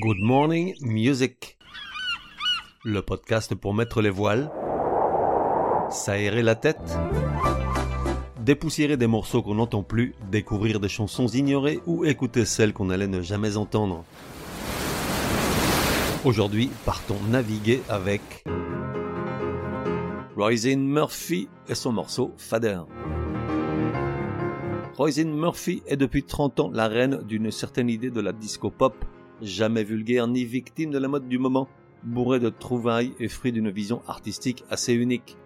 Good Morning Music. Le podcast pour mettre les voiles, s'aérer la tête, dépoussiérer des morceaux qu'on n'entend plus, découvrir des chansons ignorées ou écouter celles qu'on allait ne jamais entendre. Aujourd'hui, partons naviguer avec Roisin Murphy et son morceau Fader. Roisin Murphy est depuis 30 ans la reine d'une certaine idée de la disco pop jamais vulgaire ni victime de la mode du moment, bourré de trouvailles et fruit d'une vision artistique assez unique.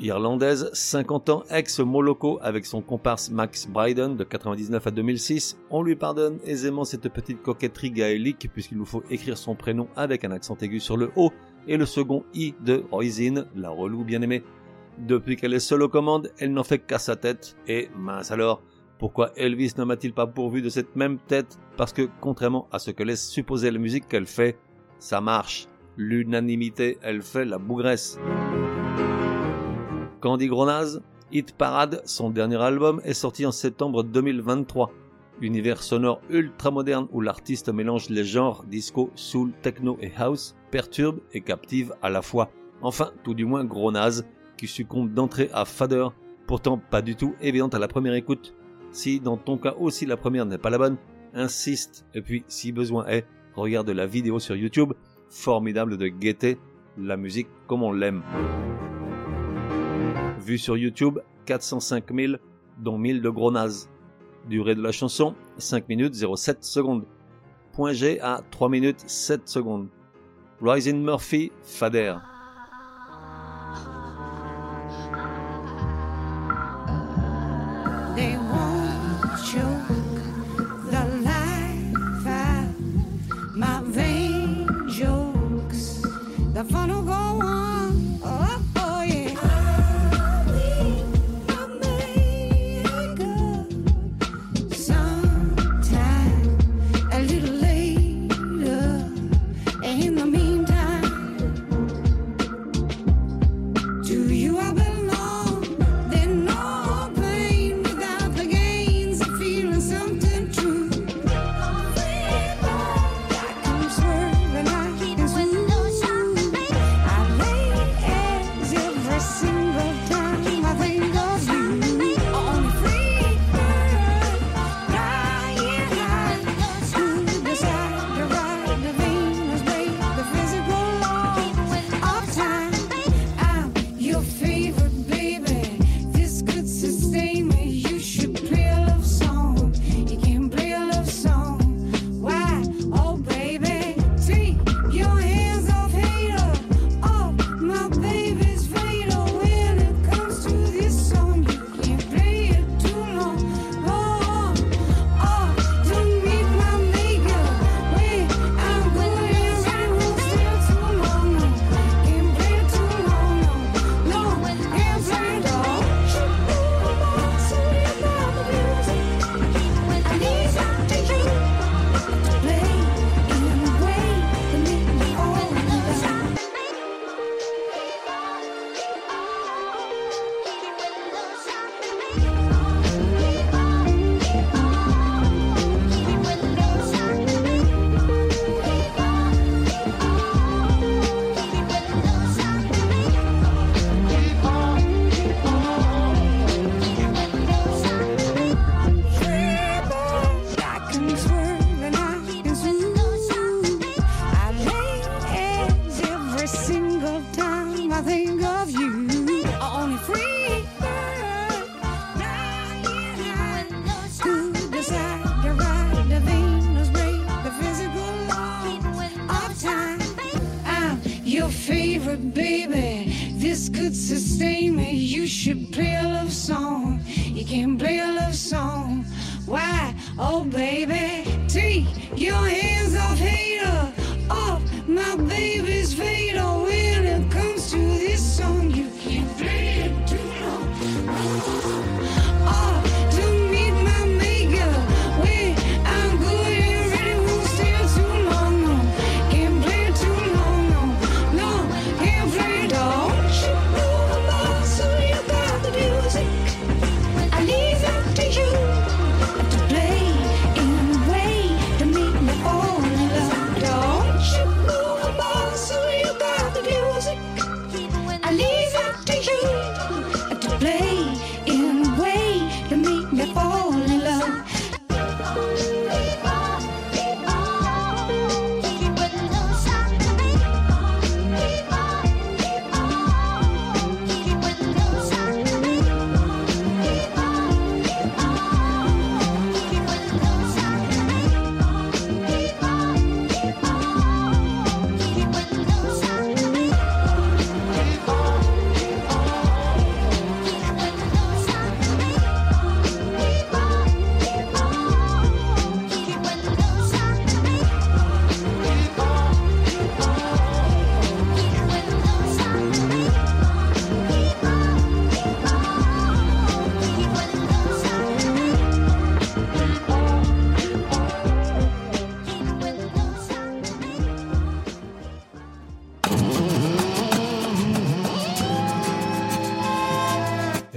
Irlandaise, 50 ans, ex-Moloko avec son comparse Max Bryden de 99 à 2006, on lui pardonne aisément cette petite coquetterie gaélique puisqu'il nous faut écrire son prénom avec un accent aigu sur le haut et le second I de Roisin, la relou bien aimée. Depuis qu'elle est seule aux commandes, elle n'en fait qu'à sa tête, et mince alors, pourquoi Elvis ne m'a-t-il pas pourvu de cette même tête? Parce que, contrairement à ce que laisse supposer la musique qu'elle fait, ça marche. L'unanimité, elle fait la bougresse. Candy Gronaz, Hit Parade, son dernier album, est sorti en septembre 2023. Univers sonore ultra moderne où l'artiste mélange les genres disco, soul, techno et house, perturbe et captive à la fois. Enfin, tout du moins Gronaz, qui succombe d'entrée à Fader, pourtant pas du tout évidente à la première écoute. Si dans ton cas aussi la première n'est pas la bonne, insiste et puis si besoin est, regarde la vidéo sur YouTube, formidable de guetter la musique comme on l'aime. Vue sur YouTube, 405 000, dont 1000 de gros nazes. Durée de la chanson, 5 minutes 07 secondes. Point G à 3 minutes 7 secondes. Rising Murphy, Fader. The fun will go on. Baby. This could sustain me. You should play a love song. You can play a love song. Why? Oh, baby, take your hands off hater,